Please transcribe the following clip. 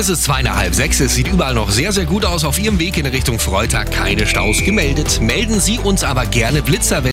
Es ist zweieinhalb sechs. Es sieht überall noch sehr, sehr gut aus. Auf Ihrem Weg in Richtung Freitag keine Staus gemeldet. Melden Sie uns aber gerne Blitzer, wenn